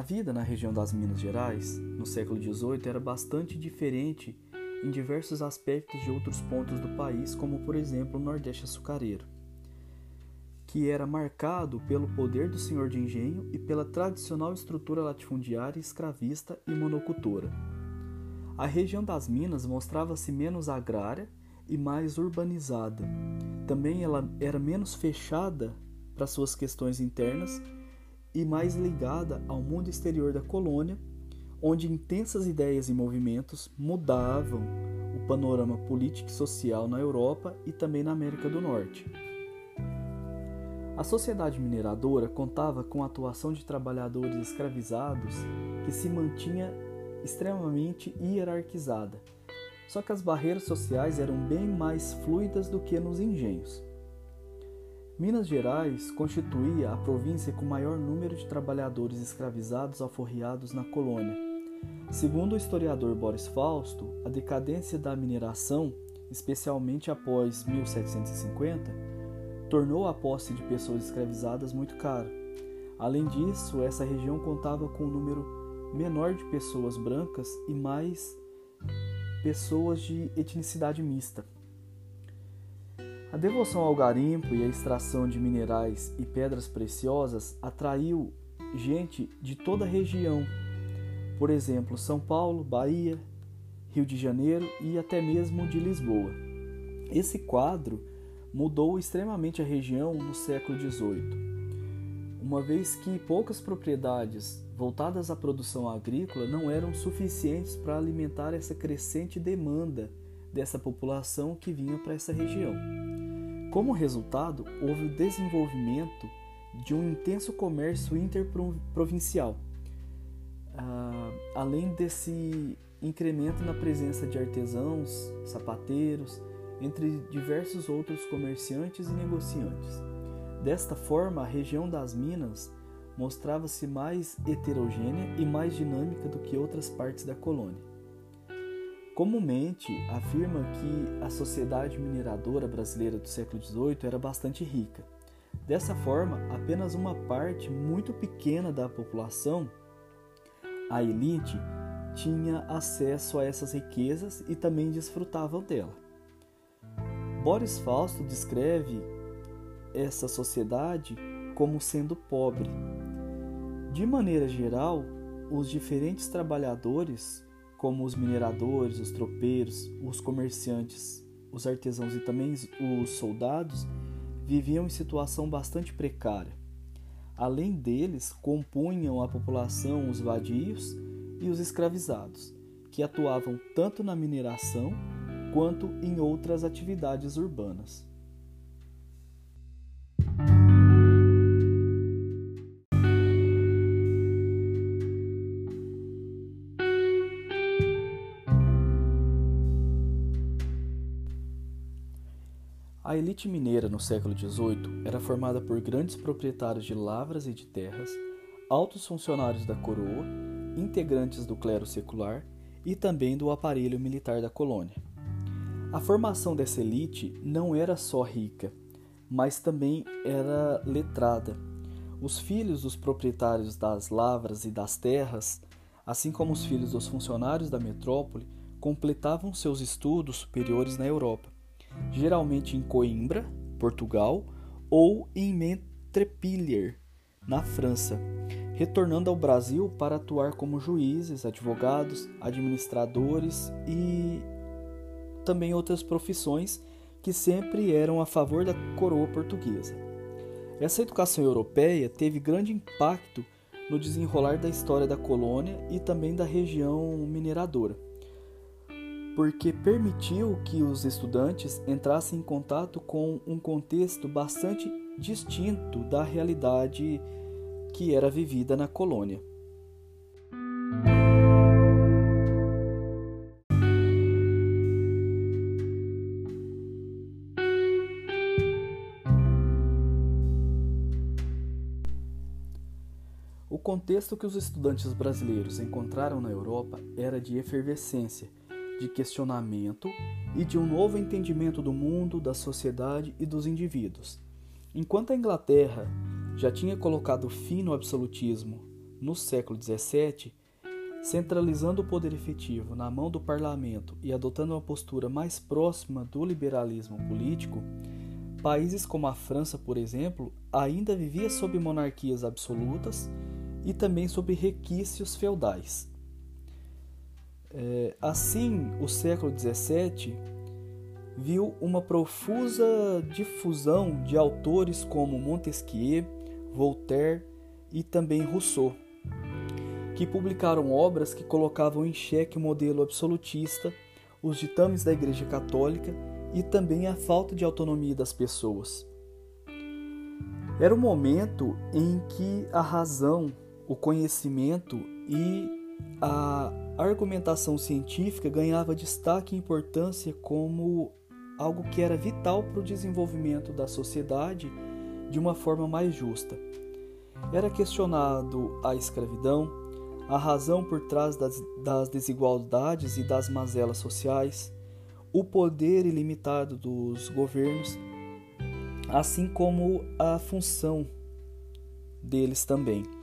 A vida na região das Minas Gerais, no século XVIII, era bastante diferente em diversos aspectos de outros pontos do país, como por exemplo o Nordeste açucareiro, que era marcado pelo poder do senhor de engenho e pela tradicional estrutura latifundiária escravista e monocultora. A região das Minas mostrava-se menos agrária e mais urbanizada. Também ela era menos fechada para suas questões internas e mais ligada ao mundo exterior da colônia, onde intensas ideias e movimentos mudavam o panorama político e social na Europa e também na América do Norte. A sociedade mineradora contava com a atuação de trabalhadores escravizados que se mantinha extremamente hierarquizada. Só que as barreiras sociais eram bem mais fluidas do que nos engenhos. Minas Gerais constituía a província com maior número de trabalhadores escravizados alforriados na colônia. Segundo o historiador Boris Fausto, a decadência da mineração, especialmente após 1750, tornou a posse de pessoas escravizadas muito cara. Além disso, essa região contava com um número menor de pessoas brancas e mais pessoas de etnicidade mista. A devoção ao garimpo e a extração de minerais e pedras preciosas atraiu gente de toda a região, por exemplo, São Paulo, Bahia, Rio de Janeiro e até mesmo de Lisboa. Esse quadro mudou extremamente a região no século XVIII, uma vez que poucas propriedades voltadas à produção agrícola não eram suficientes para alimentar essa crescente demanda dessa população que vinha para essa região. Como resultado, houve o desenvolvimento de um intenso comércio interprovincial, ah, além desse incremento na presença de artesãos, sapateiros, entre diversos outros comerciantes e negociantes. Desta forma, a região das Minas mostrava-se mais heterogênea e mais dinâmica do que outras partes da colônia. Comumente afirma que a sociedade mineradora brasileira do século XVIII era bastante rica. Dessa forma, apenas uma parte muito pequena da população, a elite, tinha acesso a essas riquezas e também desfrutavam dela. Boris Fausto descreve essa sociedade como sendo pobre. De maneira geral, os diferentes trabalhadores como os mineradores, os tropeiros, os comerciantes, os artesãos e também os soldados, viviam em situação bastante precária. Além deles, compunham a população os vadios e os escravizados, que atuavam tanto na mineração quanto em outras atividades urbanas. Elite mineira no século XVIII era formada por grandes proprietários de lavras e de terras, altos funcionários da coroa, integrantes do clero secular e também do aparelho militar da colônia. A formação dessa elite não era só rica, mas também era letrada. Os filhos dos proprietários das lavras e das terras, assim como os filhos dos funcionários da metrópole, completavam seus estudos superiores na Europa geralmente em Coimbra, Portugal, ou em Montpellier, na França, retornando ao Brasil para atuar como juízes, advogados, administradores e também outras profissões que sempre eram a favor da coroa portuguesa. Essa educação europeia teve grande impacto no desenrolar da história da colônia e também da região mineradora porque permitiu que os estudantes entrassem em contato com um contexto bastante distinto da realidade que era vivida na colônia. O contexto que os estudantes brasileiros encontraram na Europa era de efervescência de questionamento e de um novo entendimento do mundo, da sociedade e dos indivíduos. Enquanto a Inglaterra já tinha colocado fim no absolutismo no século XVII, centralizando o poder efetivo na mão do parlamento e adotando uma postura mais próxima do liberalismo político, países como a França, por exemplo, ainda vivia sob monarquias absolutas e também sob requisitos feudais. É, assim, o século XVII viu uma profusa difusão de autores como Montesquieu, Voltaire e também Rousseau, que publicaram obras que colocavam em xeque o modelo absolutista, os ditames da Igreja Católica e também a falta de autonomia das pessoas. Era o um momento em que a razão, o conhecimento e a argumentação científica ganhava destaque e importância como algo que era vital para o desenvolvimento da sociedade de uma forma mais justa. Era questionado a escravidão, a razão por trás das, das desigualdades e das mazelas sociais, o poder ilimitado dos governos, assim como a função deles também.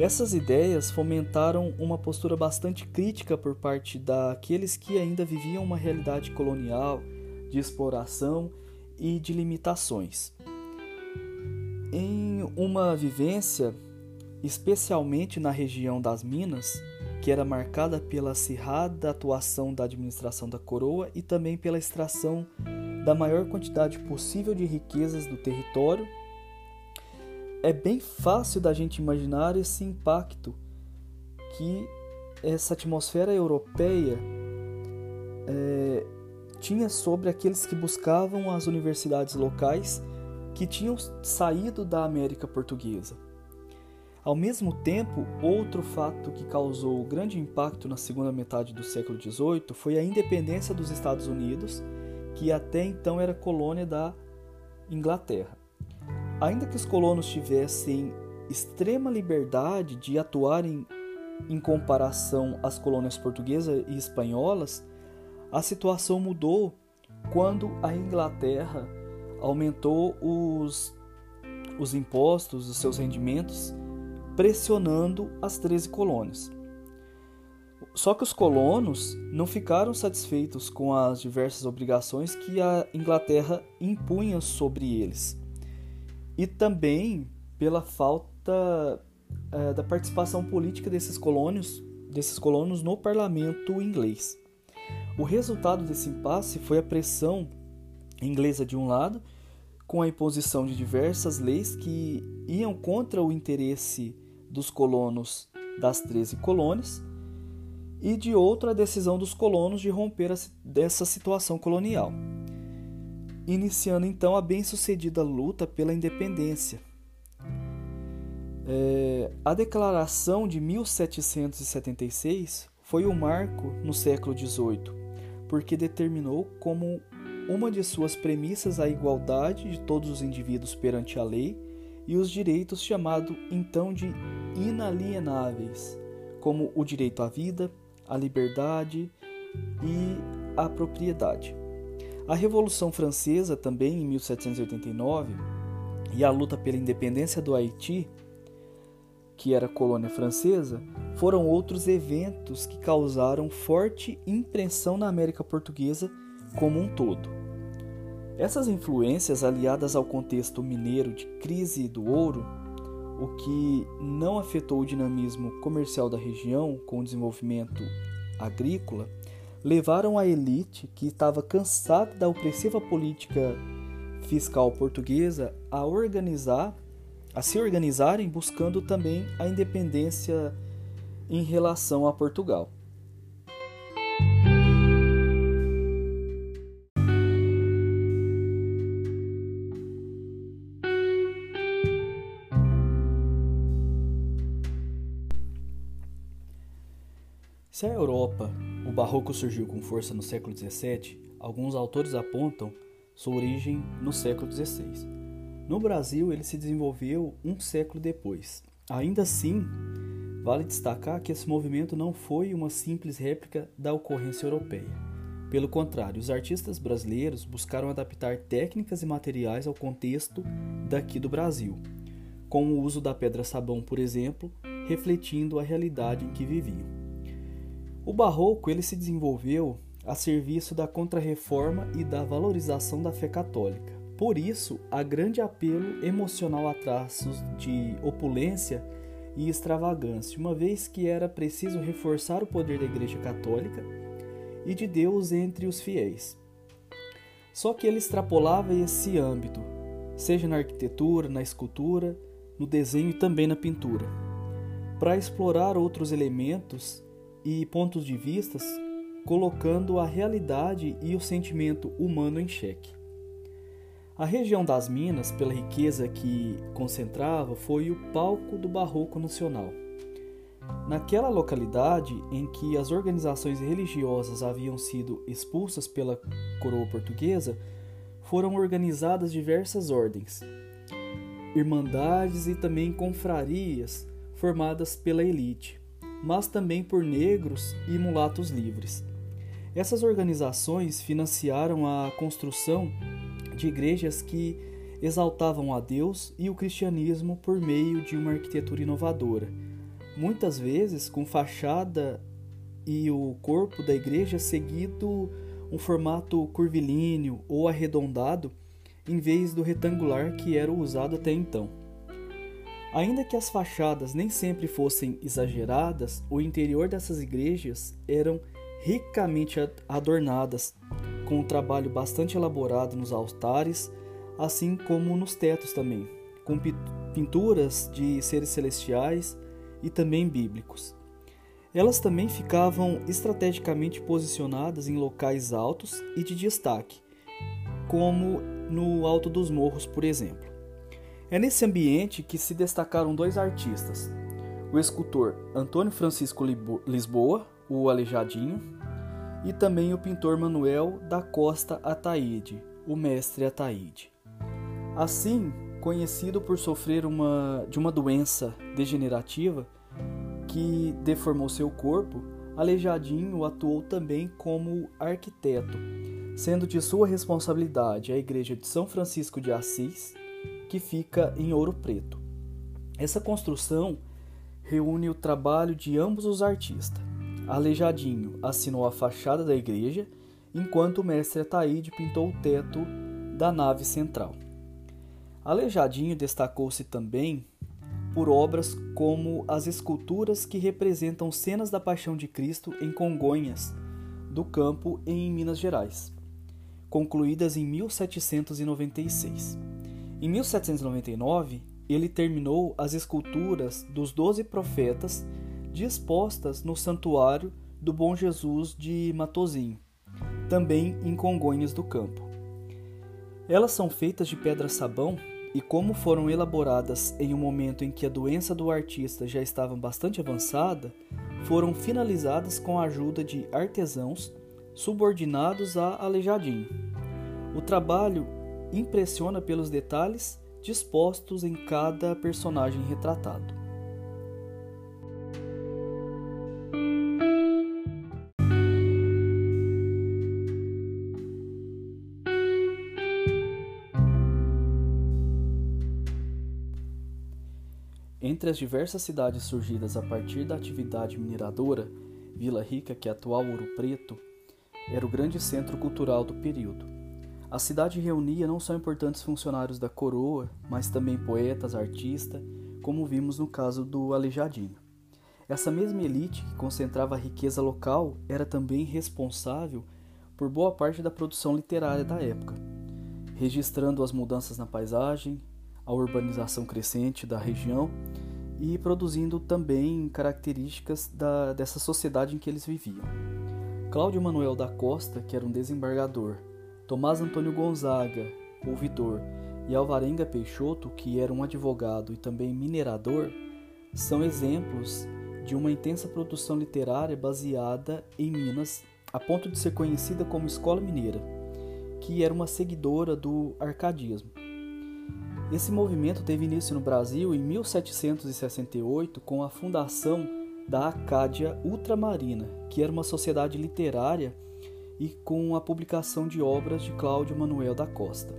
Essas ideias fomentaram uma postura bastante crítica por parte daqueles que ainda viviam uma realidade colonial de exploração e de limitações. Em uma vivência, especialmente na região das Minas, que era marcada pela acirrada atuação da administração da coroa e também pela extração da maior quantidade possível de riquezas do território, é bem fácil da gente imaginar esse impacto que essa atmosfera europeia é, tinha sobre aqueles que buscavam as universidades locais que tinham saído da América Portuguesa. Ao mesmo tempo, outro fato que causou grande impacto na segunda metade do século XVIII foi a independência dos Estados Unidos, que até então era colônia da Inglaterra. Ainda que os colonos tivessem extrema liberdade de atuarem em comparação às colônias portuguesas e espanholas, a situação mudou quando a Inglaterra aumentou os, os impostos, os seus rendimentos, pressionando as 13 colônias. Só que os colonos não ficaram satisfeitos com as diversas obrigações que a Inglaterra impunha sobre eles, e também pela falta é, da participação política desses colônios, desses colonos no parlamento inglês. O resultado desse impasse foi a pressão inglesa de um lado, com a imposição de diversas leis que iam contra o interesse dos colonos das 13 colônias, e de outro a decisão dos colonos de romper dessa situação colonial, iniciando então a bem-sucedida luta pela independência. É, a Declaração de 1776 foi o um marco no século XVIII porque determinou como uma de suas premissas a igualdade de todos os indivíduos perante a lei e os direitos chamado então de inalienáveis, como o direito à vida, à liberdade e à propriedade. A Revolução Francesa, também em 1789, e a luta pela independência do Haiti que era colônia francesa, foram outros eventos que causaram forte impressão na América Portuguesa como um todo. Essas influências, aliadas ao contexto mineiro de crise do ouro, o que não afetou o dinamismo comercial da região com o desenvolvimento agrícola, levaram a elite, que estava cansada da opressiva política fiscal portuguesa, a organizar a se organizarem buscando também a independência em relação a Portugal. Se a Europa, barroco surgiu com força no século XVII, alguns autores apontam sua origem no século XVI. No Brasil, ele se desenvolveu um século depois. Ainda assim, vale destacar que esse movimento não foi uma simples réplica da ocorrência europeia. Pelo contrário, os artistas brasileiros buscaram adaptar técnicas e materiais ao contexto daqui do Brasil, com o uso da pedra-sabão, por exemplo, refletindo a realidade em que viviam. O barroco ele se desenvolveu a serviço da contrarreforma e da valorização da fé católica. Por isso, há grande apelo emocional a traços de opulência e extravagância, uma vez que era preciso reforçar o poder da Igreja Católica e de Deus entre os fiéis. Só que ele extrapolava esse âmbito, seja na arquitetura, na escultura, no desenho e também na pintura, para explorar outros elementos e pontos de vistas, colocando a realidade e o sentimento humano em xeque. A região das Minas, pela riqueza que concentrava, foi o palco do Barroco Nacional. Naquela localidade em que as organizações religiosas haviam sido expulsas pela coroa portuguesa, foram organizadas diversas ordens, irmandades e também confrarias formadas pela elite, mas também por negros e mulatos livres. Essas organizações financiaram a construção de igrejas que exaltavam a Deus e o cristianismo por meio de uma arquitetura inovadora, muitas vezes com fachada e o corpo da igreja seguido um formato curvilíneo ou arredondado em vez do retangular que era usado até então. Ainda que as fachadas nem sempre fossem exageradas, o interior dessas igrejas eram ricamente adornadas com um trabalho bastante elaborado nos altares, assim como nos tetos também, com pinturas de seres celestiais e também bíblicos. Elas também ficavam estrategicamente posicionadas em locais altos e de destaque, como no alto dos morros, por exemplo. É nesse ambiente que se destacaram dois artistas: o escultor Antônio Francisco Lisboa, o Aleijadinho, e também o pintor Manuel da Costa Ataíde, o mestre Ataíde. Assim, conhecido por sofrer uma, de uma doença degenerativa que deformou seu corpo, Aleijadinho atuou também como arquiteto, sendo de sua responsabilidade a igreja de São Francisco de Assis, que fica em Ouro Preto. Essa construção reúne o trabalho de ambos os artistas, Aleijadinho assinou a fachada da igreja, enquanto o mestre Ataíde pintou o teto da nave central. Aleijadinho destacou-se também por obras como as esculturas que representam cenas da Paixão de Cristo em Congonhas, do Campo, em Minas Gerais, concluídas em 1796. Em 1799, ele terminou as esculturas dos doze profetas dispostas no santuário do Bom Jesus de Matozinho, também em Congonhas do Campo. Elas são feitas de pedra-sabão e, como foram elaboradas em um momento em que a doença do artista já estava bastante avançada, foram finalizadas com a ajuda de artesãos subordinados a Aleijadinho. O trabalho impressiona pelos detalhes dispostos em cada personagem retratado. Entre as diversas cidades surgidas a partir da atividade mineradora, Vila Rica, que é atual Ouro Preto, era o grande centro cultural do período. A cidade reunia não só importantes funcionários da coroa, mas também poetas, artistas, como vimos no caso do Aleijadinho. Essa mesma elite que concentrava a riqueza local era também responsável por boa parte da produção literária da época, registrando as mudanças na paisagem, a urbanização crescente da região e produzindo também características da, dessa sociedade em que eles viviam. Cláudio Manuel da Costa, que era um desembargador, Tomás Antônio Gonzaga, ouvidor, e Alvarenga Peixoto, que era um advogado e também minerador, são exemplos de uma intensa produção literária baseada em Minas, a ponto de ser conhecida como Escola Mineira, que era uma seguidora do arcadismo. Esse movimento teve início no Brasil em 1768 com a fundação da Acádia Ultramarina, que era uma sociedade literária e com a publicação de obras de Cláudio Manuel da Costa.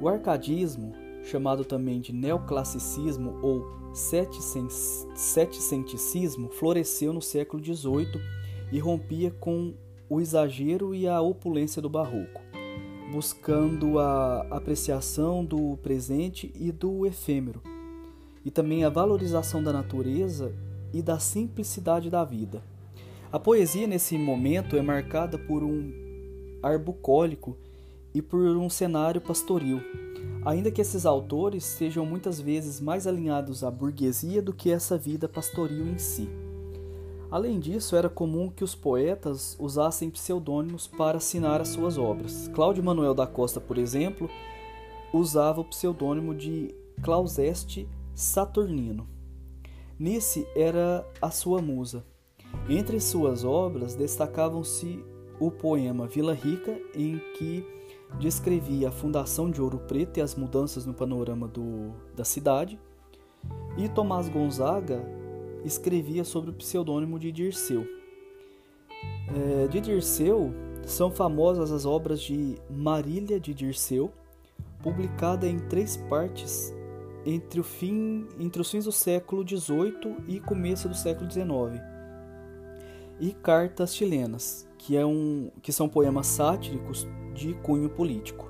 O arcadismo chamado também de neoclassicismo ou setecenticismo, floresceu no século XVIII e rompia com o exagero e a opulência do barroco, buscando a apreciação do presente e do efêmero, e também a valorização da natureza e da simplicidade da vida. A poesia nesse momento é marcada por um ar bucólico e por um cenário pastoril, ainda que esses autores sejam muitas vezes mais alinhados à burguesia do que essa vida pastoril em si. Além disso, era comum que os poetas usassem pseudônimos para assinar as suas obras. Cláudio Manuel da Costa, por exemplo, usava o pseudônimo de Clauseste Saturnino. Nice era a sua musa. Entre suas obras destacavam-se o poema Vila Rica, em que descrevia a fundação de Ouro Preto e as mudanças no panorama do, da cidade, e Tomás Gonzaga escrevia sobre o pseudônimo de Dirceu. É, de Dirceu são famosas as obras de Marília de Dirceu, publicada em três partes entre, fim, entre os fins do século XVIII e começo do século XIX, e Cartas Chilenas, que, é um, que são poemas sátíricos de cunho político.